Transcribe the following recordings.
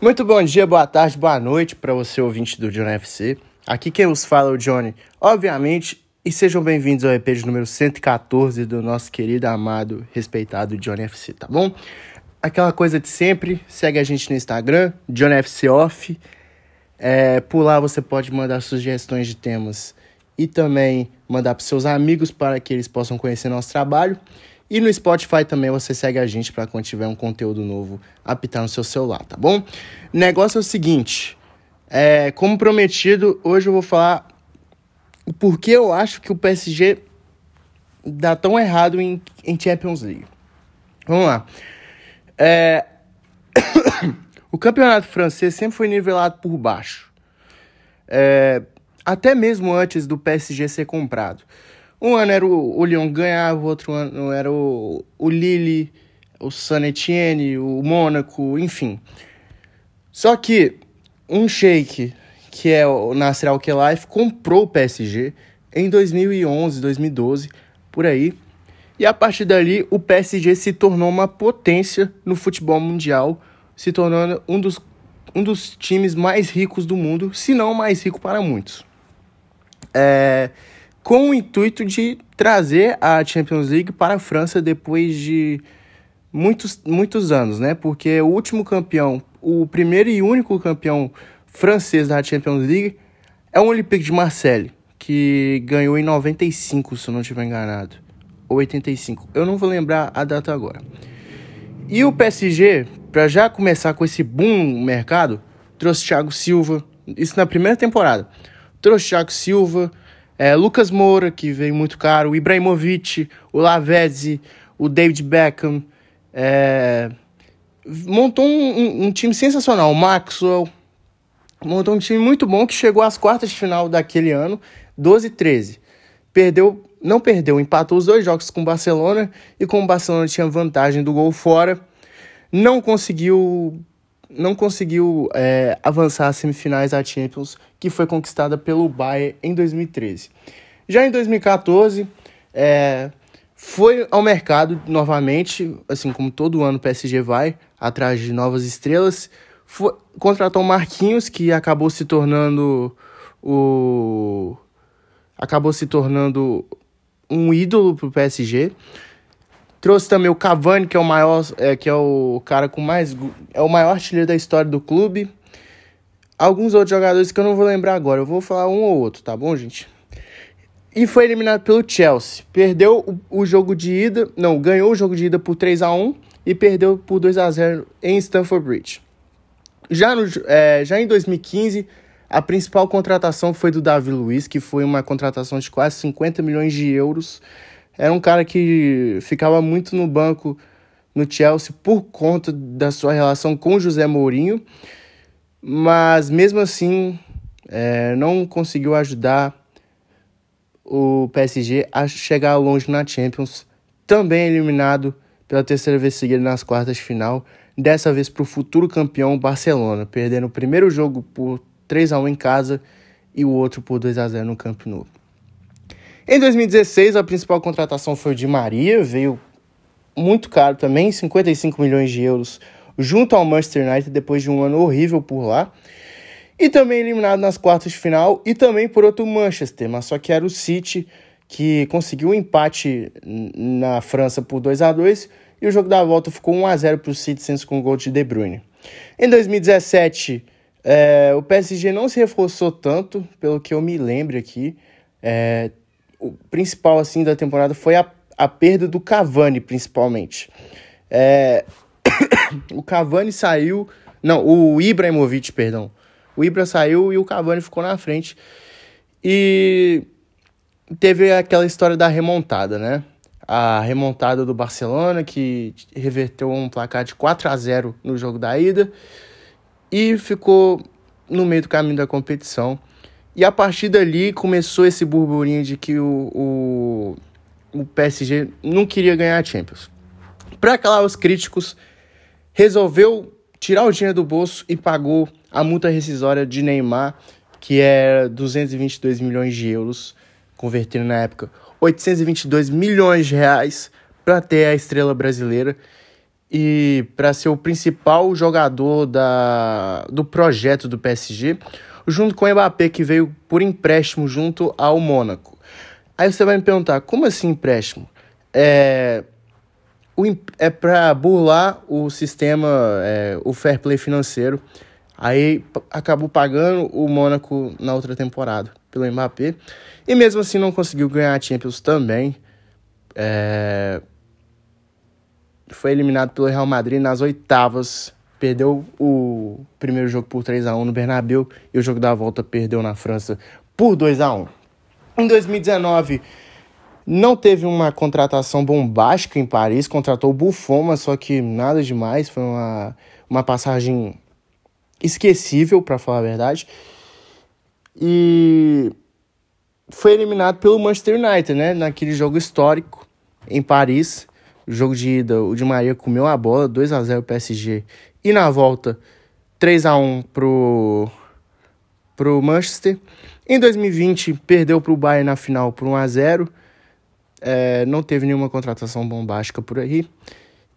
Muito bom dia, boa tarde, boa noite para você ouvinte do Johnny FC. Aqui quem nos fala é o Johnny, obviamente, e sejam bem-vindos ao EP de número 114 do nosso querido, amado, respeitado Johnny FC, tá bom? Aquela coisa de sempre, segue a gente no Instagram, Johnny FC Off. É, por lá você pode mandar sugestões de temas e também mandar para seus amigos para que eles possam conhecer nosso trabalho. E no Spotify também você segue a gente para quando tiver um conteúdo novo apitar no seu celular, tá bom? O negócio é o seguinte, é, como prometido, hoje eu vou falar o porquê eu acho que o PSG dá tão errado em, em Champions League. Vamos lá. É... o campeonato francês sempre foi nivelado por baixo. É... Até mesmo antes do PSG ser comprado. Um ano era o, o Lyon ganhava, o outro ano era o, o Lille, o San Etienne, o Mônaco, enfim. Só que um sheik, que é o Nasser Al-Khelaifi, comprou o PSG em 2011, 2012, por aí. E a partir dali, o PSG se tornou uma potência no futebol mundial, se tornando um dos, um dos times mais ricos do mundo, se não mais rico para muitos. É, com o intuito de trazer a Champions League para a França depois de muitos, muitos anos, né? Porque o último campeão, o primeiro e único campeão francês da Champions League é o Olympique de Marseille, que ganhou em 95, se eu não estiver enganado. Ou 85. Eu não vou lembrar a data agora. E o PSG, para já começar com esse boom no mercado, trouxe Thiago Silva, isso na primeira temporada. Trouxe Thiago Silva, é, Lucas Moura, que veio muito caro, o Ibrahimovic, o Lavezzi, o David Beckham. É, montou um, um, um, time sensacional, o Maxwell. Montou um time muito bom que chegou às quartas de final daquele ano, 12 13. Perdeu, não perdeu, empatou os dois jogos com o Barcelona e como o Barcelona tinha vantagem do gol fora, não conseguiu não conseguiu é, avançar às semifinais da Champions, que foi conquistada pelo Bayern em 2013. Já em 2014, é, foi ao mercado novamente, assim como todo ano o PSG vai, atrás de novas estrelas. Foi, contratou Marquinhos, que acabou se tornando o. acabou se tornando um ídolo para o PSG. Trouxe também o Cavani, que é o maior, é, que é o cara com mais. É o maior artilheiro da história do clube. Alguns outros jogadores que eu não vou lembrar agora. Eu vou falar um ou outro, tá bom, gente? E foi eliminado pelo Chelsea. Perdeu o, o jogo de ida. Não, ganhou o jogo de ida por 3 a 1 e perdeu por 2 a 0 em Stamford Bridge. Já, no, é, já em 2015, a principal contratação foi do Davi Luiz, que foi uma contratação de quase 50 milhões de euros era um cara que ficava muito no banco no Chelsea por conta da sua relação com José Mourinho, mas mesmo assim é, não conseguiu ajudar o PSG a chegar longe na Champions, também eliminado pela terceira vez seguida nas quartas de final, dessa vez para o futuro campeão Barcelona, perdendo o primeiro jogo por 3 a 1 em casa e o outro por 2 a 0 no Camp Nou. Em 2016, a principal contratação foi o Di Maria, veio muito caro também, 55 milhões de euros, junto ao Manchester United depois de um ano horrível por lá. E também eliminado nas quartas de final e também por outro Manchester, mas só que era o City que conseguiu um empate na França por 2 a 2 e o jogo da volta ficou 1 a 0 para o Citizens com o gol de De Bruyne. Em 2017, é, o PSG não se reforçou tanto, pelo que eu me lembro aqui. É, principal assim da temporada foi a, a perda do Cavani, principalmente. É... o Cavani saiu. Não, o Ibrahimovic, perdão. O Ibra saiu e o Cavani ficou na frente. E teve aquela história da remontada, né? A remontada do Barcelona, que reverteu um placar de 4 a 0 no jogo da ida e ficou no meio do caminho da competição. E a partir dali começou esse burburinho de que o, o, o PSG não queria ganhar a Champions. Para calar os críticos, resolveu tirar o dinheiro do bolso e pagou a multa rescisória de Neymar, que era 222 milhões de euros, convertendo na época 822 milhões de reais para ter a estrela brasileira. e para ser o principal jogador da, do projeto do PSG, junto com o Mbappé, que veio por empréstimo junto ao Mônaco. Aí você vai me perguntar, como assim empréstimo? É, é para burlar o sistema, é, o fair play financeiro. Aí acabou pagando o Mônaco na outra temporada pelo Mbappé. E mesmo assim não conseguiu ganhar a Champions também. É... Foi eliminado pelo Real Madrid nas oitavas. Perdeu o primeiro jogo por 3 a 1 no Bernabéu e o jogo da volta perdeu na França por 2 a 1 Em 2019, não teve uma contratação bombástica em Paris, contratou o Buffon, mas só que nada demais, foi uma, uma passagem esquecível, para falar a verdade. E foi eliminado pelo Manchester United, né? Naquele jogo histórico em Paris. Jogo de ida, o Di Maria comeu a bola, 2 a 0 PSG. E na volta, 3 a 1 pro pro Manchester. Em 2020, perdeu para o Bayern na final por 1 a 0. É, não teve nenhuma contratação bombástica por aí.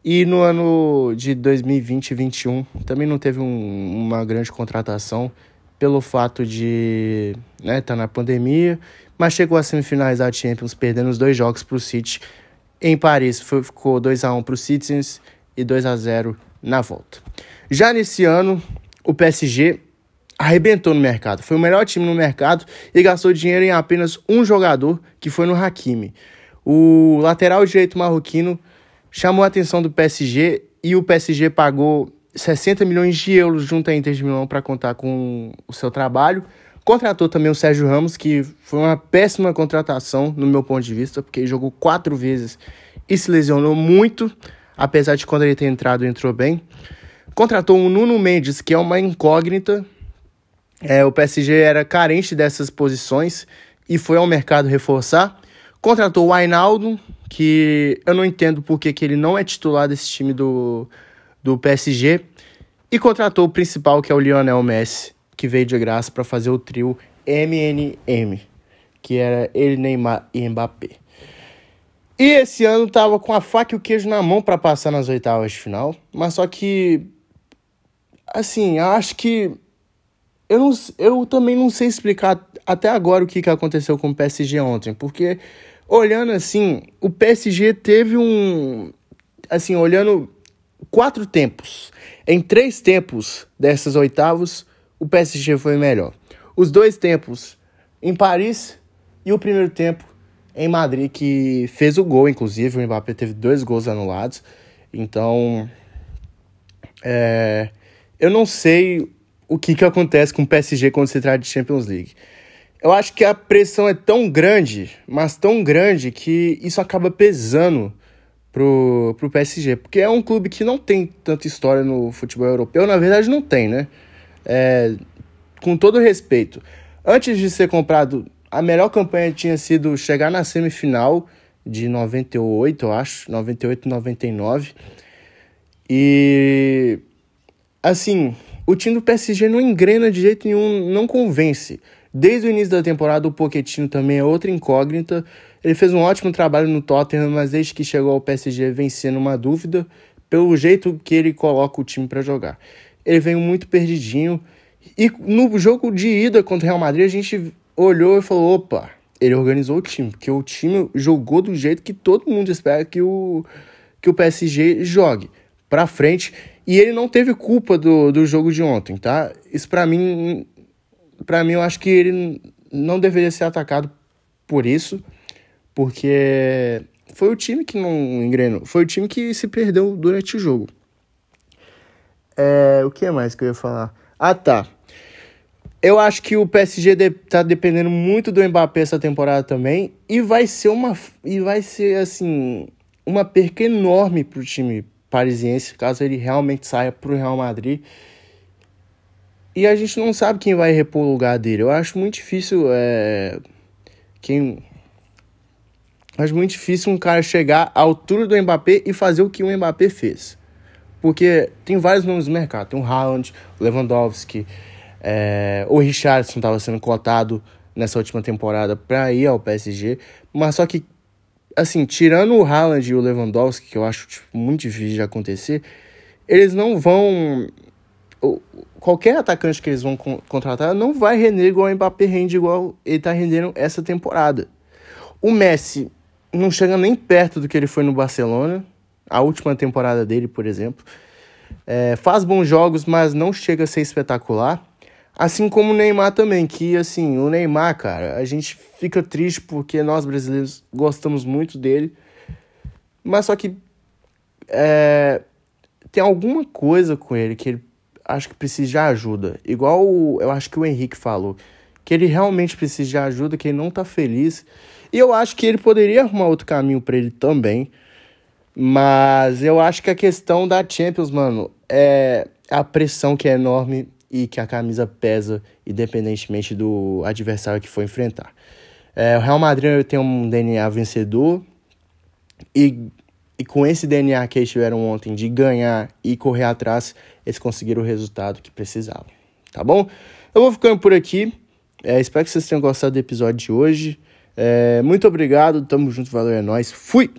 E no ano de 2020 e 2021 também não teve um, uma grande contratação pelo fato de estar né, tá na pandemia, mas chegou às semifinais da Champions, perdendo os dois jogos para o City em Paris. Foi, ficou 2 a 1 para o Citizens e 2 a 0 na volta. Já nesse ano, o PSG arrebentou no mercado. Foi o melhor time no mercado e gastou dinheiro em apenas um jogador, que foi no Hakimi. O lateral direito marroquino chamou a atenção do PSG e o PSG pagou 60 milhões de euros junto à Inter de Milão para contar com o seu trabalho. Contratou também o Sérgio Ramos, que foi uma péssima contratação no meu ponto de vista, porque jogou quatro vezes e se lesionou muito, apesar de quando ele ter entrado, entrou bem. Contratou o Nuno Mendes, que é uma incógnita. É, o PSG era carente dessas posições e foi ao mercado reforçar. Contratou o Ainaldo, que eu não entendo porque que ele não é titular desse time do, do PSG e contratou o principal, que é o Lionel Messi, que veio de graça para fazer o trio MNM, que era ele, Neymar e Mbappé. E esse ano tava com a faca e o queijo na mão para passar nas oitavas de final, mas só que assim, acho que eu, não, eu também não sei explicar até agora o que, que aconteceu com o PSG ontem, porque olhando assim, o PSG teve um assim, olhando quatro tempos. Em três tempos dessas oitavas, o PSG foi melhor. Os dois tempos em Paris e o primeiro tempo em Madrid, que fez o gol, inclusive. O Mbappé teve dois gols anulados. Então, é, eu não sei o que, que acontece com o PSG quando se trata de Champions League. Eu acho que a pressão é tão grande, mas tão grande, que isso acaba pesando pro, pro PSG, porque é um clube que não tem tanta história no futebol europeu, na verdade não tem, né? É, com todo respeito, antes de ser comprado, a melhor campanha tinha sido chegar na semifinal de 98, eu acho, 98, 99. E assim, o time do PSG não engrena de jeito nenhum, não convence. Desde o início da temporada, o Pochettino também é outra incógnita. Ele fez um ótimo trabalho no Tottenham, mas desde que chegou ao PSG vem sendo uma dúvida pelo jeito que ele coloca o time para jogar. Ele veio muito perdidinho. E no jogo de ida contra o Real Madrid, a gente olhou e falou: opa, ele organizou o time, porque o time jogou do jeito que todo mundo espera que o, que o PSG jogue para frente. E ele não teve culpa do, do jogo de ontem, tá? Isso para mim, para mim eu acho que ele não deveria ser atacado por isso porque foi o time que não engrenou, foi o time que se perdeu durante o jogo. É, o que mais que eu ia falar? Ah, tá. Eu acho que o PSG de, tá dependendo muito do Mbappé essa temporada também e vai ser uma e vai ser assim uma perca enorme pro time parisiense caso ele realmente saia pro Real Madrid. E a gente não sabe quem vai repor o lugar dele. Eu acho muito difícil é, quem Acho muito difícil um cara chegar à altura do Mbappé e fazer o que o Mbappé fez. Porque tem vários nomes no mercado. Tem o Haaland, o Lewandowski, é, o Richardson estava sendo cotado nessa última temporada para ir ao PSG. Mas só que assim, tirando o Haaland e o Lewandowski, que eu acho tipo, muito difícil de acontecer, eles não vão. Qualquer atacante que eles vão contratar não vai render igual o Mbappé rende, igual ele tá rendendo essa temporada. O Messi não chega nem perto do que ele foi no Barcelona, a última temporada dele, por exemplo. É, faz bons jogos, mas não chega a ser espetacular. Assim como o Neymar também, que assim, o Neymar, cara, a gente fica triste porque nós brasileiros gostamos muito dele, mas só que é, tem alguma coisa com ele que ele acho que precisa de ajuda. Igual o, eu acho que o Henrique falou, que ele realmente precisa de ajuda, que ele não tá feliz. E eu acho que ele poderia arrumar outro caminho para ele também. Mas eu acho que a questão da Champions, mano, é a pressão que é enorme e que a camisa pesa, independentemente do adversário que for enfrentar. É, o Real Madrid tem um DNA vencedor e, e com esse DNA que eles tiveram ontem de ganhar e correr atrás, eles conseguiram o resultado que precisavam. Tá bom? Eu vou ficando por aqui. É, espero que vocês tenham gostado do episódio de hoje. É, muito obrigado, tamo junto, valeu, é nóis. Fui!